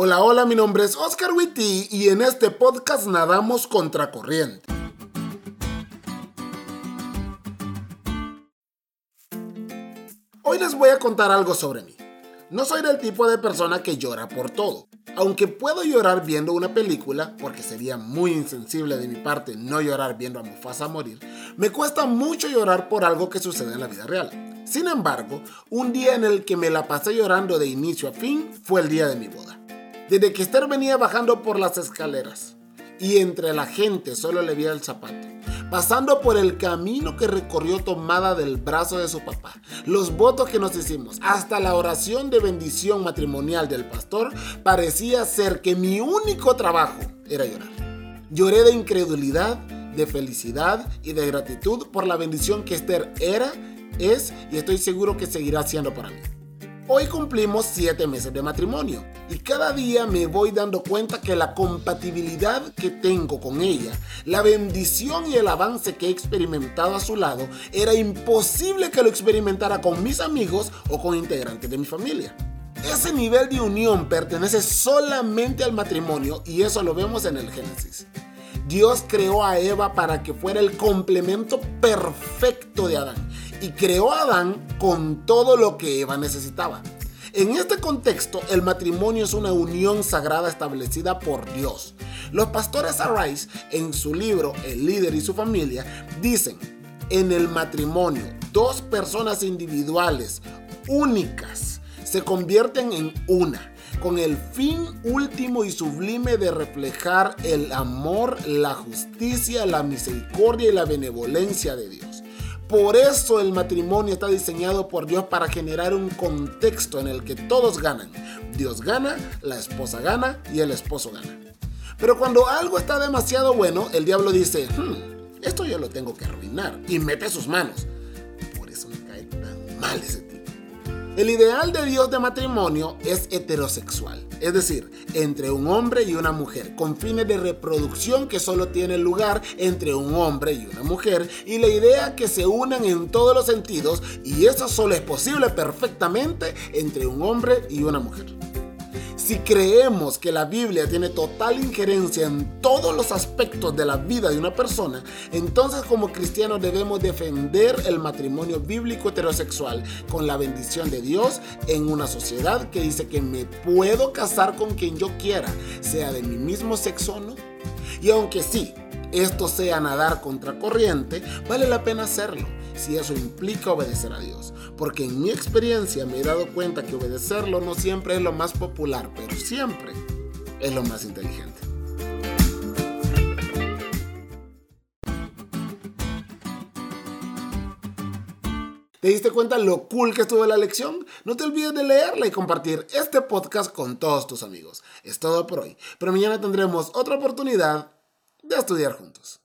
Hola, hola, mi nombre es Oscar Witty y en este podcast nadamos contracorriente. Hoy les voy a contar algo sobre mí. No soy del tipo de persona que llora por todo. Aunque puedo llorar viendo una película, porque sería muy insensible de mi parte no llorar viendo a Mufasa morir, me cuesta mucho llorar por algo que sucede en la vida real. Sin embargo, un día en el que me la pasé llorando de inicio a fin fue el día de mi boda. Desde que Esther venía bajando por las escaleras y entre la gente solo le veía el zapato pasando por el camino que recorrió tomada del brazo de su papá, los votos que nos hicimos, hasta la oración de bendición matrimonial del pastor, parecía ser que mi único trabajo era llorar. Lloré de incredulidad, de felicidad y de gratitud por la bendición que Esther era, es y estoy seguro que seguirá siendo para mí. Hoy cumplimos siete meses de matrimonio y cada día me voy dando cuenta que la compatibilidad que tengo con ella, la bendición y el avance que he experimentado a su lado, era imposible que lo experimentara con mis amigos o con integrantes de mi familia. Ese nivel de unión pertenece solamente al matrimonio y eso lo vemos en el Génesis. Dios creó a Eva para que fuera el complemento perfecto de Adán y creó a Adán con todo lo que Eva necesitaba. En este contexto, el matrimonio es una unión sagrada establecida por Dios. Los pastores Arise, en su libro El líder y su familia, dicen, en el matrimonio, dos personas individuales, únicas, se convierten en una, con el fin último y sublime de reflejar el amor, la justicia, la misericordia y la benevolencia de Dios. Por eso el matrimonio está diseñado por Dios para generar un contexto en el que todos ganan. Dios gana, la esposa gana y el esposo gana. Pero cuando algo está demasiado bueno, el diablo dice, hmm, esto yo lo tengo que arruinar y mete sus manos. Por eso me cae tan mal ese el ideal de Dios de matrimonio es heterosexual, es decir, entre un hombre y una mujer, con fines de reproducción que solo tienen lugar entre un hombre y una mujer, y la idea que se unan en todos los sentidos, y eso solo es posible perfectamente entre un hombre y una mujer. Si creemos que la Biblia tiene total injerencia en todos los aspectos de la vida de una persona, entonces como cristianos debemos defender el matrimonio bíblico heterosexual con la bendición de Dios en una sociedad que dice que me puedo casar con quien yo quiera, sea de mi mismo sexo o no. Y aunque sí, esto sea nadar contra corriente, vale la pena hacerlo si eso implica obedecer a Dios. Porque en mi experiencia me he dado cuenta que obedecerlo no siempre es lo más popular, pero siempre es lo más inteligente. ¿Te diste cuenta lo cool que estuvo la lección? No te olvides de leerla y compartir este podcast con todos tus amigos. Es todo por hoy, pero mañana tendremos otra oportunidad de estudiar juntos.